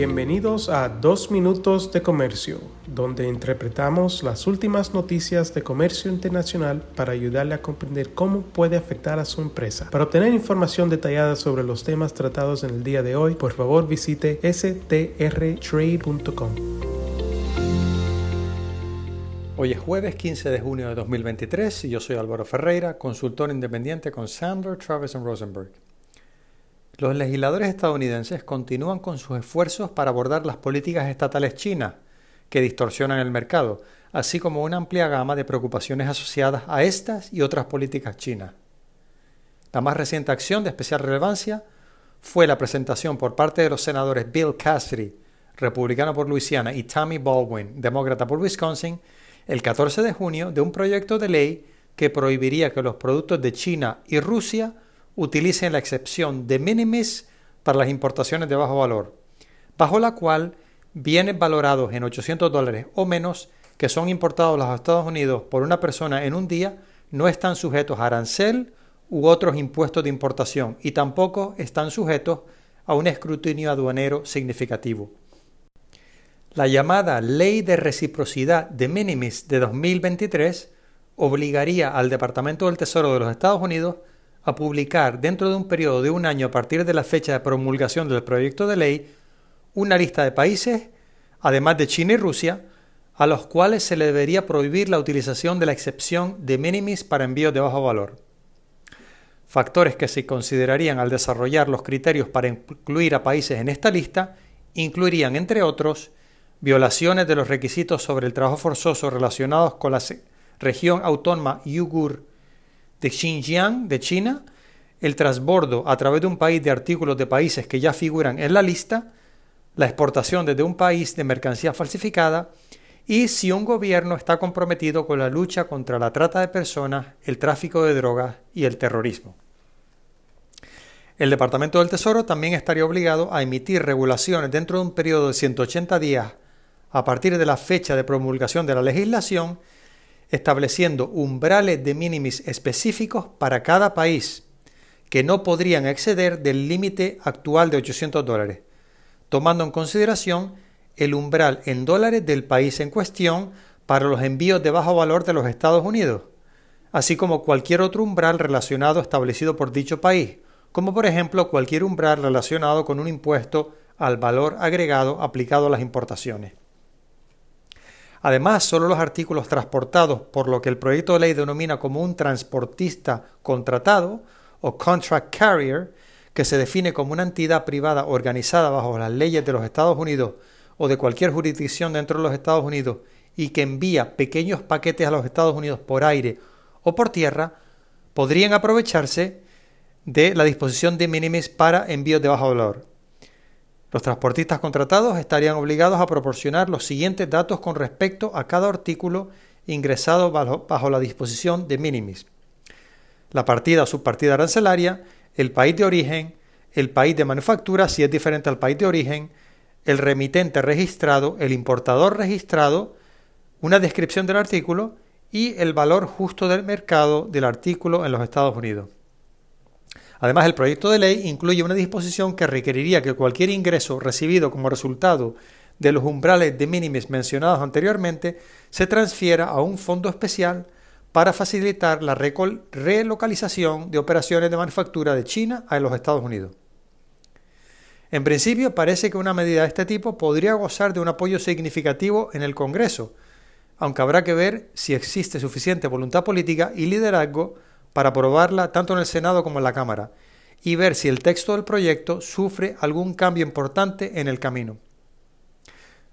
Bienvenidos a Dos Minutos de Comercio, donde interpretamos las últimas noticias de comercio internacional para ayudarle a comprender cómo puede afectar a su empresa. Para obtener información detallada sobre los temas tratados en el día de hoy, por favor visite strtrade.com. Hoy es jueves 15 de junio de 2023 y yo soy Álvaro Ferreira, consultor independiente con Sandler, Travis Rosenberg. Los legisladores estadounidenses continúan con sus esfuerzos para abordar las políticas estatales chinas que distorsionan el mercado, así como una amplia gama de preocupaciones asociadas a estas y otras políticas chinas. La más reciente acción de especial relevancia fue la presentación por parte de los senadores Bill Cassidy, republicano por Luisiana, y Tammy Baldwin, demócrata por Wisconsin, el 14 de junio de un proyecto de ley que prohibiría que los productos de China y Rusia utilicen la excepción de minimis para las importaciones de bajo valor, bajo la cual bienes valorados en 800 dólares o menos que son importados a los Estados Unidos por una persona en un día no están sujetos a arancel u otros impuestos de importación y tampoco están sujetos a un escrutinio aduanero significativo. La llamada Ley de Reciprocidad de Minimis de 2023 obligaría al Departamento del Tesoro de los Estados Unidos a publicar dentro de un periodo de un año a partir de la fecha de promulgación del proyecto de ley una lista de países, además de China y Rusia, a los cuales se le debería prohibir la utilización de la excepción de minimis para envíos de bajo valor. Factores que se considerarían al desarrollar los criterios para incluir a países en esta lista incluirían, entre otros, violaciones de los requisitos sobre el trabajo forzoso relacionados con la región autónoma Uyghur de Xinjiang de China, el transbordo a través de un país de artículos de países que ya figuran en la lista, la exportación desde un país de mercancía falsificada y si un gobierno está comprometido con la lucha contra la trata de personas, el tráfico de drogas y el terrorismo. El Departamento del Tesoro también estaría obligado a emitir regulaciones dentro de un periodo de 180 días a partir de la fecha de promulgación de la legislación estableciendo umbrales de minimis específicos para cada país, que no podrían exceder del límite actual de 800 dólares, tomando en consideración el umbral en dólares del país en cuestión para los envíos de bajo valor de los Estados Unidos, así como cualquier otro umbral relacionado establecido por dicho país, como por ejemplo cualquier umbral relacionado con un impuesto al valor agregado aplicado a las importaciones. Además, solo los artículos transportados por lo que el proyecto de ley denomina como un transportista contratado o contract carrier, que se define como una entidad privada organizada bajo las leyes de los Estados Unidos o de cualquier jurisdicción dentro de los Estados Unidos y que envía pequeños paquetes a los Estados Unidos por aire o por tierra, podrían aprovecharse de la disposición de minimis para envíos de bajo valor. Los transportistas contratados estarían obligados a proporcionar los siguientes datos con respecto a cada artículo ingresado bajo, la disposición de minimis. La partida o subpartida arancelaria, el país de origen, el país de manufactura si es diferente al país de origen, el remitente registrado, el importador registrado, una descripción del artículo y el valor justo del mercado del artículo en los Estados Unidos. Además, el proyecto de ley incluye una disposición que requeriría que cualquier ingreso recibido como resultado de los umbrales de minimis mencionados anteriormente se transfiera a un fondo especial para facilitar la relocalización de operaciones de manufactura de China a los Estados Unidos. En principio, parece que una medida de este tipo podría gozar de un apoyo significativo en el Congreso, aunque habrá que ver si existe suficiente voluntad política y liderazgo para aprobarla tanto en el Senado como en la Cámara y ver si el texto del proyecto sufre algún cambio importante en el camino.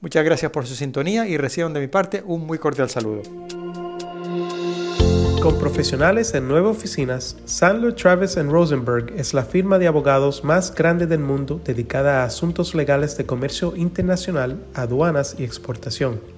Muchas gracias por su sintonía y reciban de mi parte un muy cordial saludo. Con profesionales en nueve oficinas, Sandler Travis Rosenberg es la firma de abogados más grande del mundo dedicada a asuntos legales de comercio internacional, aduanas y exportación.